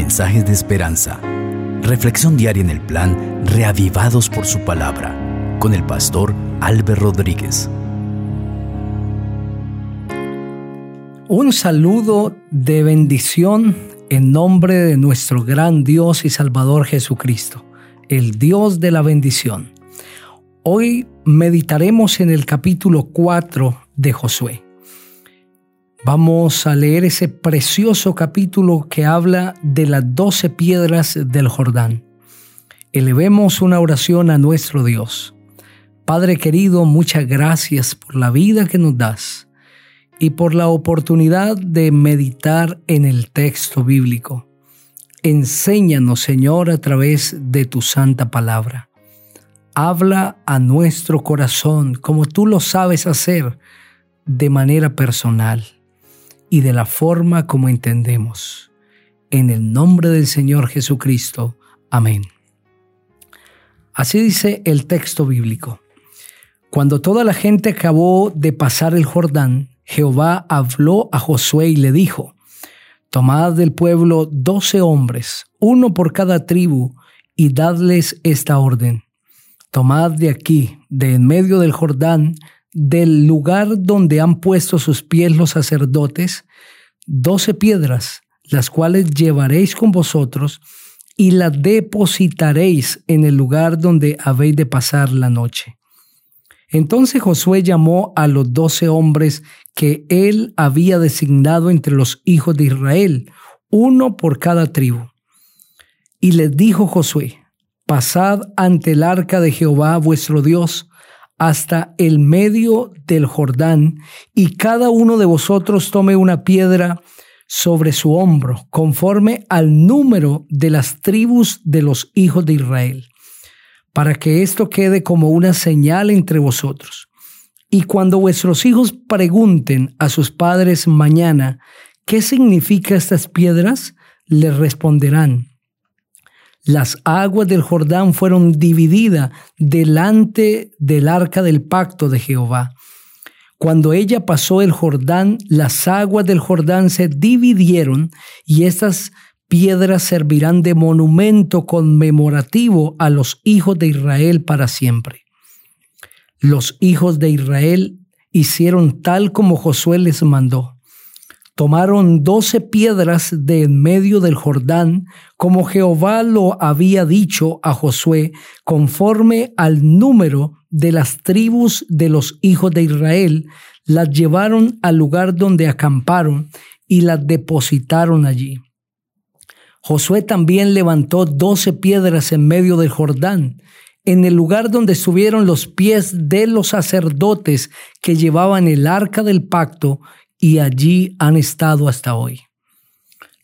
mensajes de esperanza. Reflexión diaria en el plan Reavivados por su palabra con el pastor Álvaro Rodríguez. Un saludo de bendición en nombre de nuestro gran Dios y Salvador Jesucristo, el Dios de la bendición. Hoy meditaremos en el capítulo 4 de Josué. Vamos a leer ese precioso capítulo que habla de las doce piedras del Jordán. Elevemos una oración a nuestro Dios. Padre querido, muchas gracias por la vida que nos das y por la oportunidad de meditar en el texto bíblico. Enséñanos, Señor, a través de tu santa palabra. Habla a nuestro corazón como tú lo sabes hacer de manera personal y de la forma como entendemos. En el nombre del Señor Jesucristo. Amén. Así dice el texto bíblico. Cuando toda la gente acabó de pasar el Jordán, Jehová habló a Josué y le dijo, Tomad del pueblo doce hombres, uno por cada tribu, y dadles esta orden. Tomad de aquí, de en medio del Jordán, del lugar donde han puesto sus pies los sacerdotes, doce piedras, las cuales llevaréis con vosotros, y las depositaréis en el lugar donde habéis de pasar la noche. Entonces Josué llamó a los doce hombres que él había designado entre los hijos de Israel, uno por cada tribu. Y les dijo Josué, pasad ante el arca de Jehová vuestro Dios, hasta el medio del Jordán, y cada uno de vosotros tome una piedra sobre su hombro, conforme al número de las tribus de los hijos de Israel, para que esto quede como una señal entre vosotros. Y cuando vuestros hijos pregunten a sus padres mañana, ¿qué significa estas piedras? Les responderán, las aguas del Jordán fueron divididas delante del arca del pacto de Jehová. Cuando ella pasó el Jordán, las aguas del Jordán se dividieron y estas piedras servirán de monumento conmemorativo a los hijos de Israel para siempre. Los hijos de Israel hicieron tal como Josué les mandó tomaron doce piedras de en medio del Jordán, como Jehová lo había dicho a Josué, conforme al número de las tribus de los hijos de Israel, las llevaron al lugar donde acamparon y las depositaron allí. Josué también levantó doce piedras en medio del Jordán, en el lugar donde estuvieron los pies de los sacerdotes que llevaban el arca del pacto y allí han estado hasta hoy.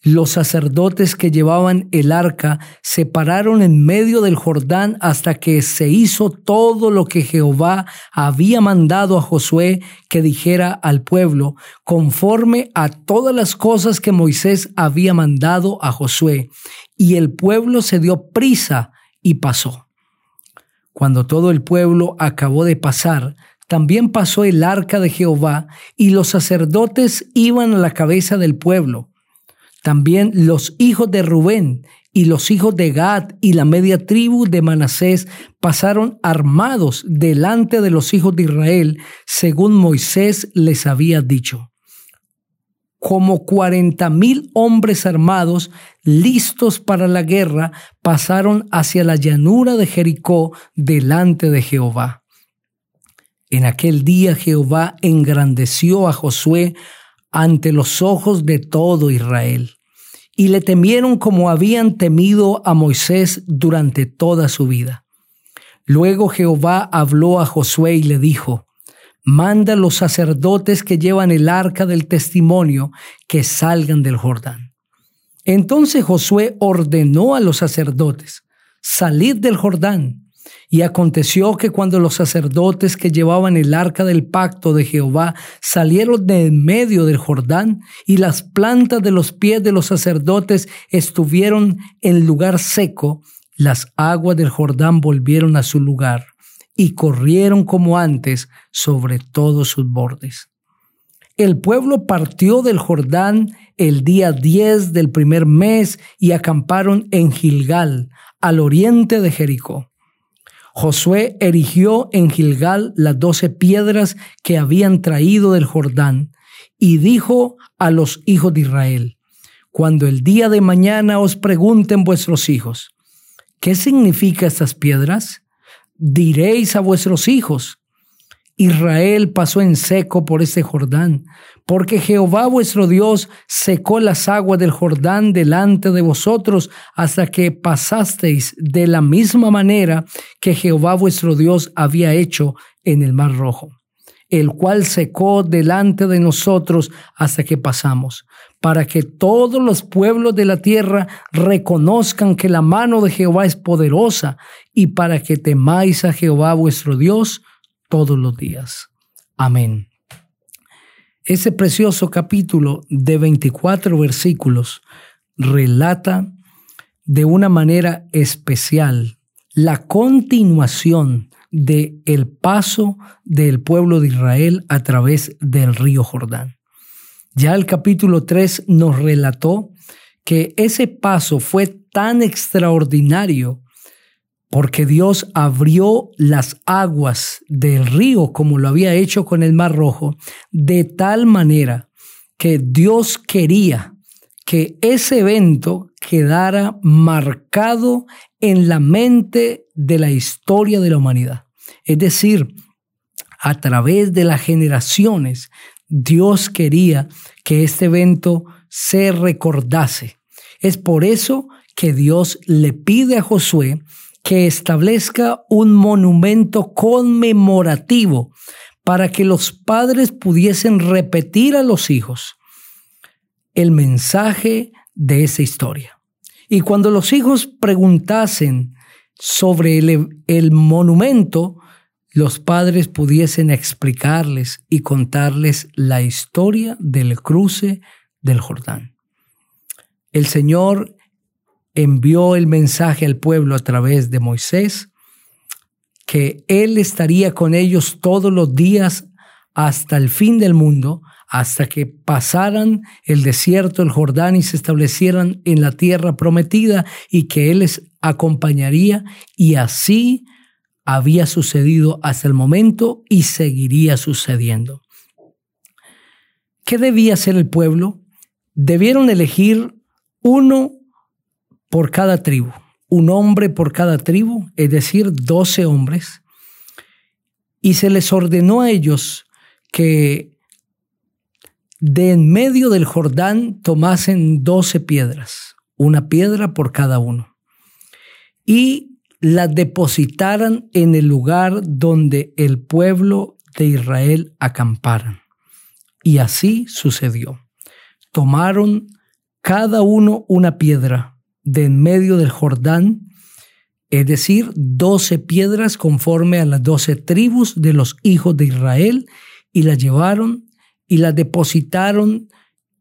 Los sacerdotes que llevaban el arca se pararon en medio del Jordán hasta que se hizo todo lo que Jehová había mandado a Josué que dijera al pueblo, conforme a todas las cosas que Moisés había mandado a Josué. Y el pueblo se dio prisa y pasó. Cuando todo el pueblo acabó de pasar, también pasó el arca de Jehová y los sacerdotes iban a la cabeza del pueblo. También los hijos de Rubén y los hijos de Gad y la media tribu de Manasés pasaron armados delante de los hijos de Israel, según Moisés les había dicho. Como cuarenta mil hombres armados, listos para la guerra, pasaron hacia la llanura de Jericó delante de Jehová. En aquel día Jehová engrandeció a Josué ante los ojos de todo Israel, y le temieron como habían temido a Moisés durante toda su vida. Luego Jehová habló a Josué y le dijo, Manda los sacerdotes que llevan el arca del testimonio que salgan del Jordán. Entonces Josué ordenó a los sacerdotes, Salid del Jordán y aconteció que cuando los sacerdotes que llevaban el arca del pacto de Jehová salieron de en medio del Jordán y las plantas de los pies de los sacerdotes estuvieron en lugar seco, las aguas del Jordán volvieron a su lugar y corrieron como antes sobre todos sus bordes. El pueblo partió del Jordán el día 10 del primer mes y acamparon en Gilgal, al oriente de Jericó. Josué erigió en Gilgal las doce piedras que habían traído del Jordán y dijo a los hijos de Israel, cuando el día de mañana os pregunten vuestros hijos, ¿qué significa estas piedras? Diréis a vuestros hijos, Israel pasó en seco por este Jordán, porque Jehová vuestro Dios secó las aguas del Jordán delante de vosotros hasta que pasasteis de la misma manera que Jehová vuestro Dios había hecho en el Mar Rojo, el cual secó delante de nosotros hasta que pasamos, para que todos los pueblos de la tierra reconozcan que la mano de Jehová es poderosa y para que temáis a Jehová vuestro Dios todos los días. Amén. Ese precioso capítulo de 24 versículos relata de una manera especial la continuación de el paso del pueblo de Israel a través del río Jordán. Ya el capítulo 3 nos relató que ese paso fue tan extraordinario porque Dios abrió las aguas del río como lo había hecho con el Mar Rojo, de tal manera que Dios quería que ese evento quedara marcado en la mente de la historia de la humanidad. Es decir, a través de las generaciones, Dios quería que este evento se recordase. Es por eso que Dios le pide a Josué que establezca un monumento conmemorativo para que los padres pudiesen repetir a los hijos el mensaje de esa historia. Y cuando los hijos preguntasen sobre el, el monumento, los padres pudiesen explicarles y contarles la historia del cruce del Jordán. El Señor envió el mensaje al pueblo a través de Moisés, que Él estaría con ellos todos los días hasta el fin del mundo, hasta que pasaran el desierto, el Jordán y se establecieran en la tierra prometida y que Él les acompañaría y así había sucedido hasta el momento y seguiría sucediendo. ¿Qué debía hacer el pueblo? Debieron elegir uno por cada tribu, un hombre por cada tribu, es decir, doce hombres, y se les ordenó a ellos que de en medio del Jordán tomasen doce piedras, una piedra por cada uno, y las depositaran en el lugar donde el pueblo de Israel acamparan. Y así sucedió. Tomaron cada uno una piedra de en medio del Jordán, es decir, doce piedras conforme a las doce tribus de los hijos de Israel, y las llevaron y las depositaron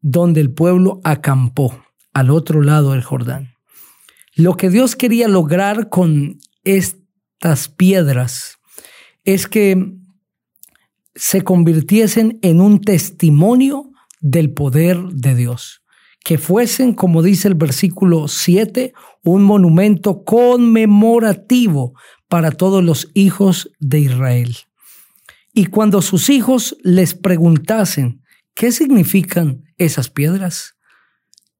donde el pueblo acampó, al otro lado del Jordán. Lo que Dios quería lograr con estas piedras es que se convirtiesen en un testimonio del poder de Dios que fuesen, como dice el versículo 7, un monumento conmemorativo para todos los hijos de Israel. Y cuando sus hijos les preguntasen, ¿qué significan esas piedras?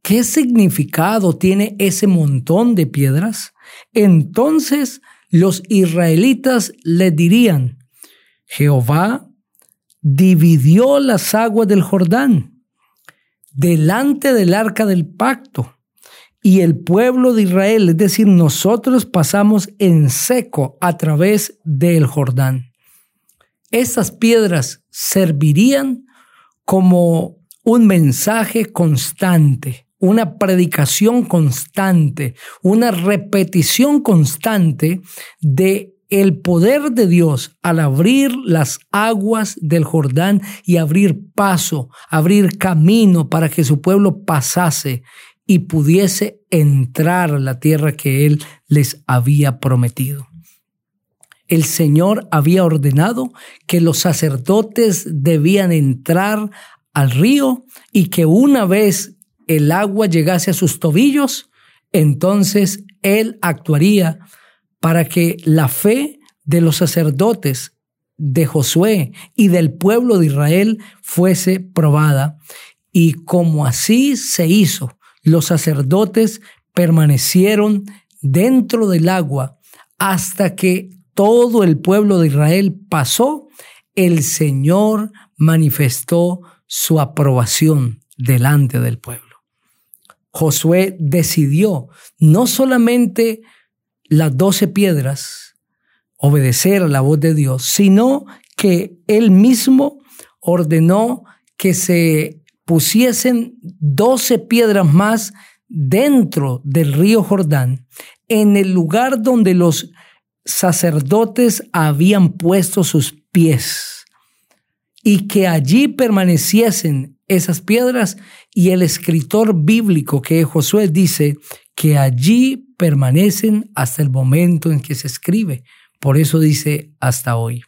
¿Qué significado tiene ese montón de piedras? Entonces los israelitas le dirían, Jehová dividió las aguas del Jordán delante del arca del pacto. Y el pueblo de Israel, es decir, nosotros pasamos en seco a través del Jordán. Estas piedras servirían como un mensaje constante, una predicación constante, una repetición constante de el poder de Dios al abrir las aguas del Jordán y abrir paso, abrir camino para que su pueblo pasase y pudiese entrar a la tierra que Él les había prometido. El Señor había ordenado que los sacerdotes debían entrar al río y que una vez el agua llegase a sus tobillos, entonces él actuaría para que la fe de los sacerdotes de Josué y del pueblo de Israel fuese probada. Y como así se hizo, los sacerdotes permanecieron dentro del agua hasta que todo el pueblo de Israel pasó, el Señor manifestó su aprobación delante del pueblo. Josué decidió no solamente las doce piedras, obedecer a la voz de Dios, sino que él mismo ordenó que se pusiesen doce piedras más dentro del río Jordán, en el lugar donde los sacerdotes habían puesto sus pies, y que allí permaneciesen esas piedras, y el escritor bíblico que es Josué dice que allí permanecen hasta el momento en que se escribe. Por eso dice hasta hoy.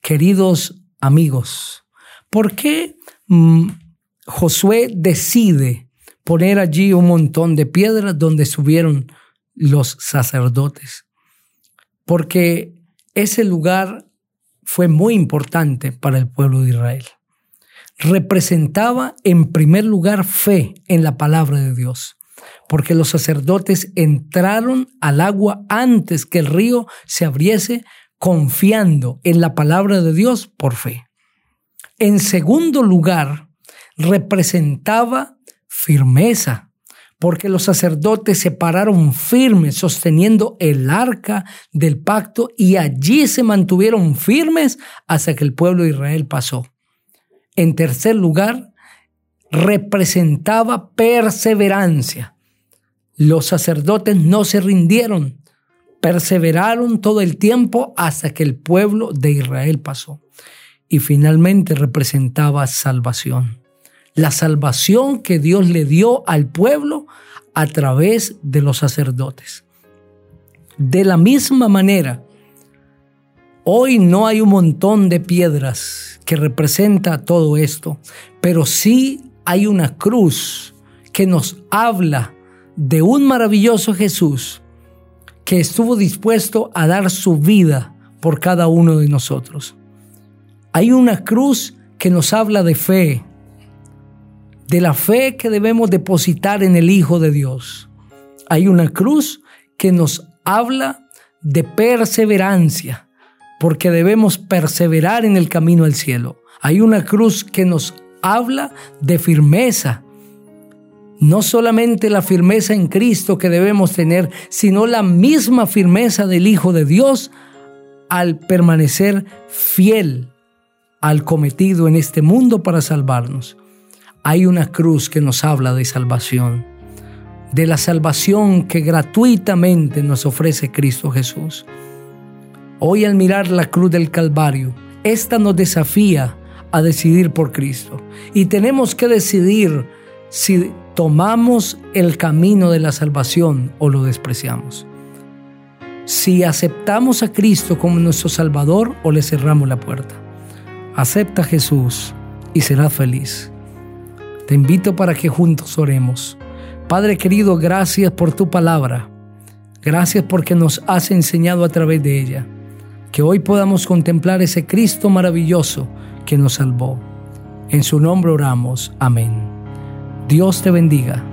Queridos amigos, ¿por qué mm, Josué decide poner allí un montón de piedras donde subieron los sacerdotes? Porque ese lugar fue muy importante para el pueblo de Israel. Representaba en primer lugar fe en la palabra de Dios porque los sacerdotes entraron al agua antes que el río se abriese, confiando en la palabra de Dios por fe. En segundo lugar, representaba firmeza, porque los sacerdotes se pararon firmes sosteniendo el arca del pacto y allí se mantuvieron firmes hasta que el pueblo de Israel pasó. En tercer lugar, representaba perseverancia, los sacerdotes no se rindieron, perseveraron todo el tiempo hasta que el pueblo de Israel pasó. Y finalmente representaba salvación. La salvación que Dios le dio al pueblo a través de los sacerdotes. De la misma manera, hoy no hay un montón de piedras que representa todo esto, pero sí hay una cruz que nos habla de un maravilloso Jesús que estuvo dispuesto a dar su vida por cada uno de nosotros. Hay una cruz que nos habla de fe, de la fe que debemos depositar en el Hijo de Dios. Hay una cruz que nos habla de perseverancia, porque debemos perseverar en el camino al cielo. Hay una cruz que nos habla de firmeza, no solamente la firmeza en Cristo que debemos tener, sino la misma firmeza del Hijo de Dios al permanecer fiel al cometido en este mundo para salvarnos. Hay una cruz que nos habla de salvación, de la salvación que gratuitamente nos ofrece Cristo Jesús. Hoy al mirar la cruz del Calvario, esta nos desafía a decidir por Cristo. Y tenemos que decidir si tomamos el camino de la salvación o lo despreciamos. Si aceptamos a Cristo como nuestro Salvador o le cerramos la puerta. Acepta a Jesús y serás feliz. Te invito para que juntos oremos. Padre querido, gracias por tu palabra. Gracias porque nos has enseñado a través de ella. Que hoy podamos contemplar ese Cristo maravilloso que nos salvó. En su nombre oramos. Amén. Dios te bendiga.